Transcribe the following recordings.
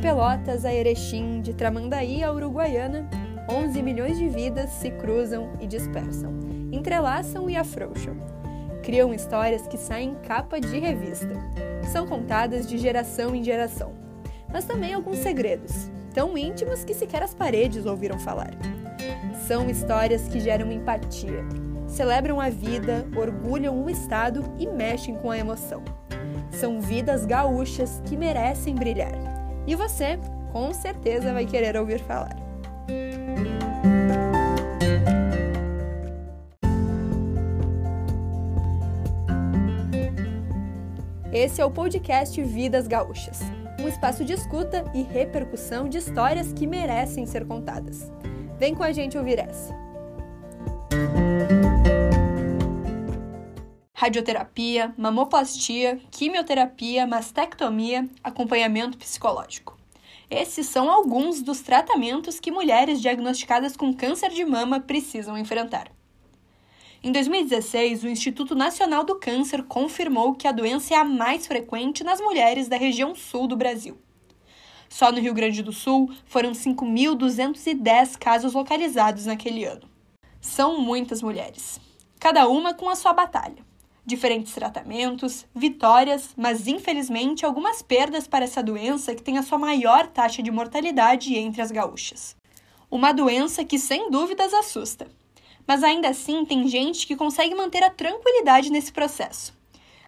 Pelotas a Erechim, de Tramandaí a Uruguaiana, 11 milhões de vidas se cruzam e dispersam, entrelaçam e afrouxam. Criam histórias que saem capa de revista. São contadas de geração em geração. Mas também alguns segredos, tão íntimos que sequer as paredes ouviram falar. São histórias que geram empatia, celebram a vida, orgulham o Estado e mexem com a emoção. São vidas gaúchas que merecem brilhar. E você, com certeza, vai querer ouvir falar. Esse é o podcast Vidas Gaúchas, um espaço de escuta e repercussão de histórias que merecem ser contadas. Vem com a gente ouvir essa. Radioterapia, mamoplastia, quimioterapia, mastectomia, acompanhamento psicológico. Esses são alguns dos tratamentos que mulheres diagnosticadas com câncer de mama precisam enfrentar. Em 2016, o Instituto Nacional do Câncer confirmou que a doença é a mais frequente nas mulheres da região sul do Brasil. Só no Rio Grande do Sul foram 5.210 casos localizados naquele ano. São muitas mulheres, cada uma com a sua batalha. Diferentes tratamentos, vitórias, mas infelizmente algumas perdas para essa doença que tem a sua maior taxa de mortalidade entre as gaúchas. Uma doença que sem dúvidas assusta. Mas ainda assim tem gente que consegue manter a tranquilidade nesse processo.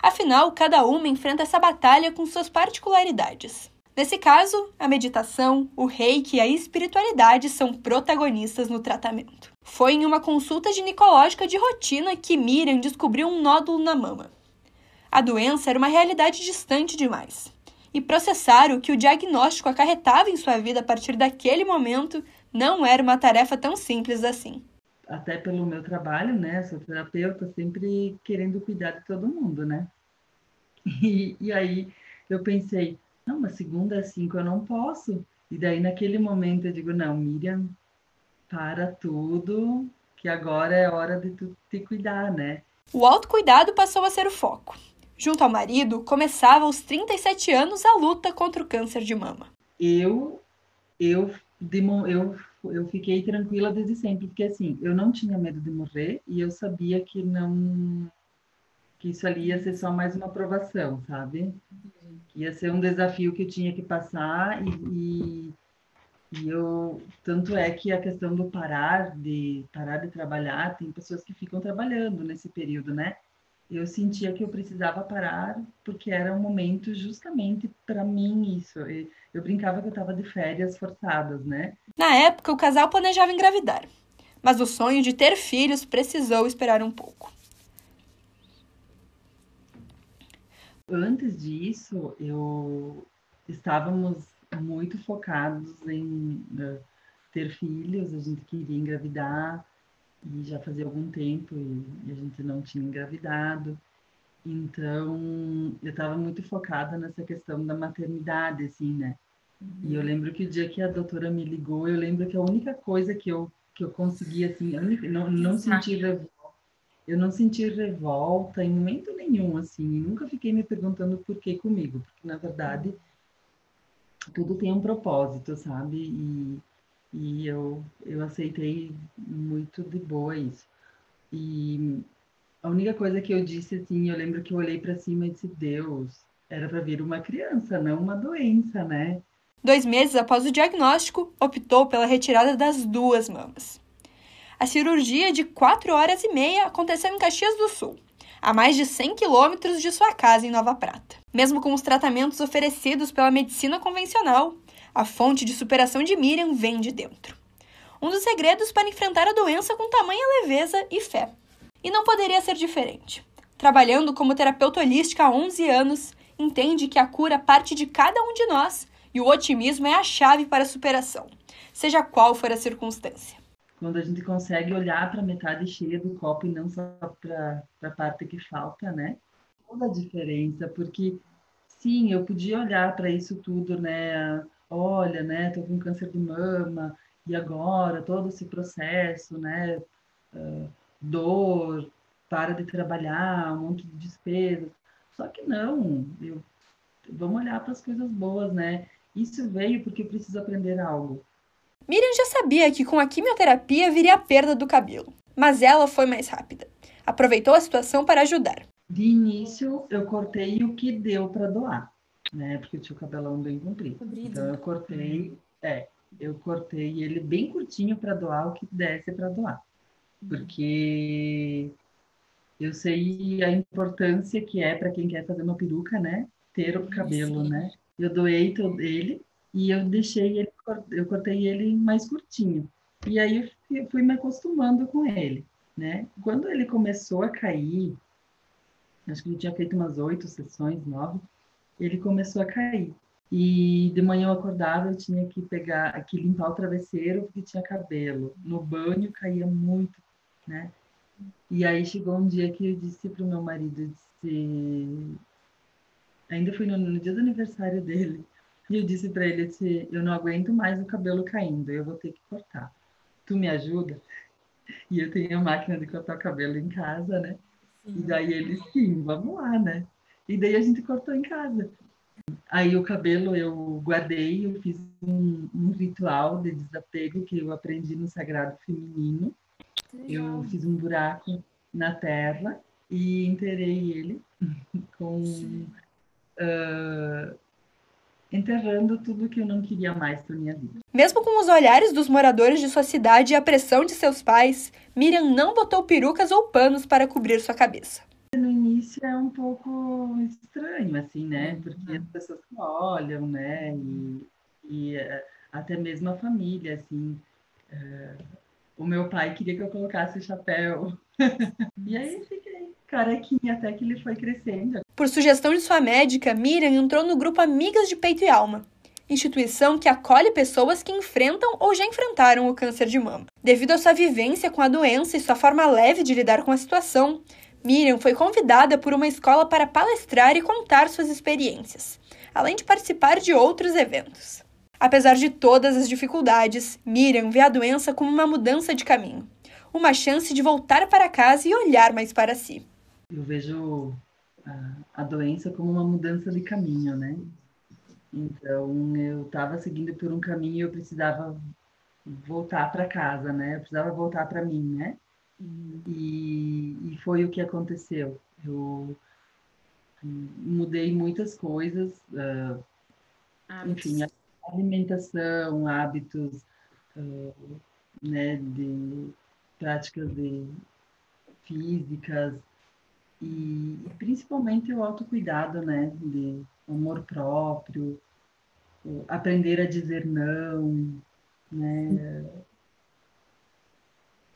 Afinal, cada uma enfrenta essa batalha com suas particularidades. Nesse caso, a meditação, o reiki e a espiritualidade são protagonistas no tratamento. Foi em uma consulta ginecológica de rotina que Miriam descobriu um nódulo na mama. A doença era uma realidade distante demais. E processar o que o diagnóstico acarretava em sua vida a partir daquele momento não era uma tarefa tão simples assim. Até pelo meu trabalho, né? Sou terapeuta, sempre querendo cuidar de todo mundo, né? E, e aí eu pensei, não, mas segunda às cinco eu não posso. E daí, naquele momento, eu digo, não, Miriam, para tudo, que agora é hora de tu te cuidar, né? O autocuidado passou a ser o foco. Junto ao marido, começava aos 37 anos a luta contra o câncer de mama. Eu, eu, eu, eu fiquei tranquila desde sempre, porque assim, eu não tinha medo de morrer e eu sabia que não que isso ali ia ser só mais uma aprovação, sabe? Ia ser um desafio que eu tinha que passar e, e, e, eu tanto é que a questão do parar de parar de trabalhar tem pessoas que ficam trabalhando nesse período, né? Eu sentia que eu precisava parar porque era um momento justamente para mim isso. Eu, eu brincava que eu estava de férias forçadas, né? Na época o casal planejava engravidar, mas o sonho de ter filhos precisou esperar um pouco. antes disso, eu estávamos muito focados em uh, ter filhos, a gente queria engravidar e já fazia algum tempo e, e a gente não tinha engravidado. Então, eu estava muito focada nessa questão da maternidade, assim, né? Uhum. E eu lembro que o dia que a doutora me ligou, eu lembro que a única coisa que eu, que eu consegui, assim, não, não senti eu não senti revolta em momento nenhum, assim, nunca fiquei me perguntando por que comigo, porque na verdade tudo tem um propósito, sabe? E, e eu, eu aceitei muito de boa isso. E a única coisa que eu disse, assim, eu lembro que eu olhei para cima e disse: Deus, era para vir uma criança, não uma doença, né? Dois meses após o diagnóstico, optou pela retirada das duas mamas. A cirurgia de 4 horas e meia aconteceu em Caxias do Sul, a mais de 100 quilômetros de sua casa em Nova Prata. Mesmo com os tratamentos oferecidos pela medicina convencional, a fonte de superação de Miriam vem de dentro. Um dos segredos para enfrentar a doença com tamanha leveza e fé. E não poderia ser diferente. Trabalhando como terapeuta holística há 11 anos, entende que a cura parte de cada um de nós e o otimismo é a chave para a superação, seja qual for a circunstância quando a gente consegue olhar para a metade cheia do copo e não só para a parte que falta, né? Toda a diferença, porque sim, eu podia olhar para isso tudo, né? Olha, né? Tô com câncer de mama e agora todo esse processo, né? Uh, dor, para de trabalhar, um monte de despesas. Só que não, eu, vamos olhar para as coisas boas, né? Isso veio porque eu preciso aprender algo. Miriam já sabia que com a quimioterapia viria a perda do cabelo, mas ela foi mais rápida. Aproveitou a situação para ajudar. De início, eu cortei o que deu para doar, né? Porque eu tinha o cabelão bem comprido. comprido. Então eu cortei, é, eu cortei ele bem curtinho para doar o que desse para doar. Porque eu sei a importância que é para quem quer fazer uma peruca, né? Ter o cabelo, Sim. né? Eu doei todo ele e eu deixei ele, eu cortei ele mais curtinho. E aí eu fui me acostumando com ele, né? Quando ele começou a cair, acho que ele tinha feito umas oito sessões, nove, ele começou a cair. E de manhã eu acordava, eu tinha que pegar, que limpar o travesseiro porque tinha cabelo. No banho caía muito, né? E aí chegou um dia que eu disse para o meu marido, disse, ainda foi no, no, dia do aniversário dele, e eu disse para ele, eu, disse, eu não aguento mais o cabelo caindo, eu vou ter que cortar. Tu me ajuda? E eu tenho a máquina de cortar o cabelo em casa, né? Sim. E daí ele, sim, vamos lá, né? E daí a gente cortou em casa. Aí o cabelo eu guardei, eu fiz um, um ritual de desapego que eu aprendi no Sagrado Feminino. Eu fiz um buraco na terra e enterrei ele com uh, enterrando tudo que eu não queria mais para minha vida. Mesmo com os olhares dos moradores de sua cidade e a pressão de seus pais, Miriam não botou perucas ou panos para cobrir sua cabeça. No início é um pouco estranho, assim, né? Porque as pessoas olham, né? E, e eh, até mesmo a família, assim. Uh, o meu pai queria que eu colocasse o chapéu. e aí fiquei carequinha até que ele foi crescendo. Por sugestão de sua médica, Miriam entrou no grupo Amigas de Peito e Alma, instituição que acolhe pessoas que enfrentam ou já enfrentaram o câncer de mama. Devido à sua vivência com a doença e sua forma leve de lidar com a situação, Miriam foi convidada por uma escola para palestrar e contar suas experiências, além de participar de outros eventos. Apesar de todas as dificuldades, Miriam vê a doença como uma mudança de caminho, uma chance de voltar para casa e olhar mais para si. Eu vejo a, a doença como uma mudança de caminho, né? Então, eu estava seguindo por um caminho e eu precisava voltar para casa, né? Eu precisava voltar para mim, né? Uhum. E, e, foi o que aconteceu. Eu mudei muitas coisas, uh, enfim, alimentação, hábitos, uh, né, de práticas de físicas e, e principalmente o autocuidado, né, de amor próprio, aprender a dizer não, né,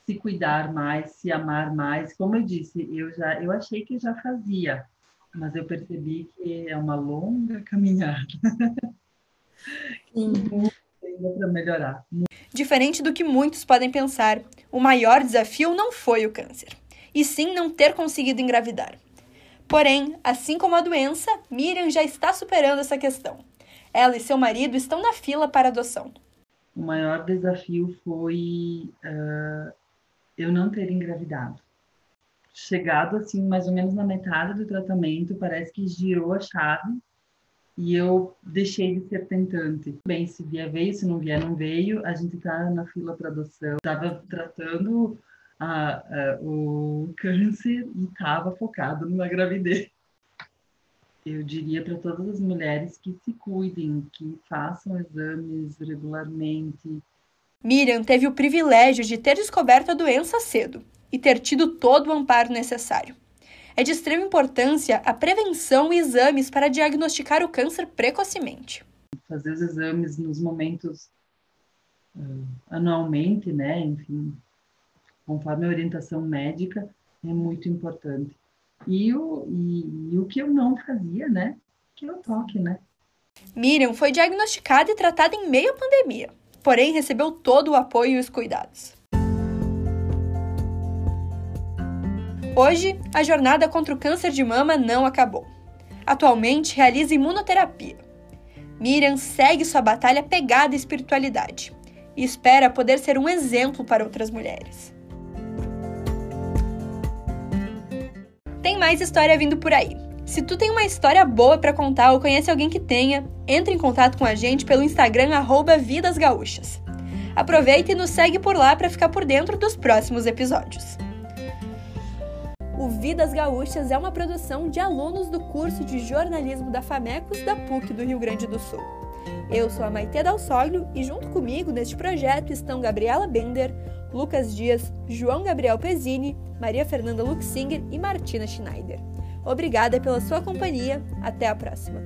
se cuidar mais, se amar mais. Como eu disse, eu já eu achei que já fazia, mas eu percebi que é uma longa caminhada. ainda para melhorar. Diferente do que muitos podem pensar, o maior desafio não foi o câncer, e sim não ter conseguido engravidar. Porém, assim como a doença, Miriam já está superando essa questão. Ela e seu marido estão na fila para adoção. O maior desafio foi uh, eu não ter engravidado. Chegado assim, mais ou menos na metade do tratamento, parece que girou a chave e eu deixei de ser tentante. Bem, se vier veio, se não vier não veio. A gente está na fila para adoção. Estava tratando a, a, o câncer e estava focado numa gravidez. Eu diria para todas as mulheres que se cuidem, que façam exames regularmente. Miriam teve o privilégio de ter descoberto a doença cedo e ter tido todo o amparo necessário. É de extrema importância a prevenção e exames para diagnosticar o câncer precocemente. Fazer os exames nos momentos uh, anualmente, né? Enfim, conforme a orientação médica, é muito importante. E o, e, e o que eu não fazia, né? Que o toque, né? Miriam foi diagnosticada e tratada em meio à pandemia, porém recebeu todo o apoio e os cuidados. Hoje, a jornada contra o câncer de mama não acabou. Atualmente, realiza imunoterapia. Miriam segue sua batalha pegada à espiritualidade e espera poder ser um exemplo para outras mulheres. Tem mais história vindo por aí. Se tu tem uma história boa para contar ou conhece alguém que tenha, entre em contato com a gente pelo Instagram @vidasgaúchas. Aproveita e nos segue por lá para ficar por dentro dos próximos episódios. O Vidas Gaúchas é uma produção de alunos do curso de jornalismo da FAMECOS da PUC do Rio Grande do Sul. Eu sou a Maite Dalsoglio e junto comigo neste projeto estão Gabriela Bender, Lucas Dias, João Gabriel Pezzini, Maria Fernanda Luxinger e Martina Schneider. Obrigada pela sua companhia. Até a próxima.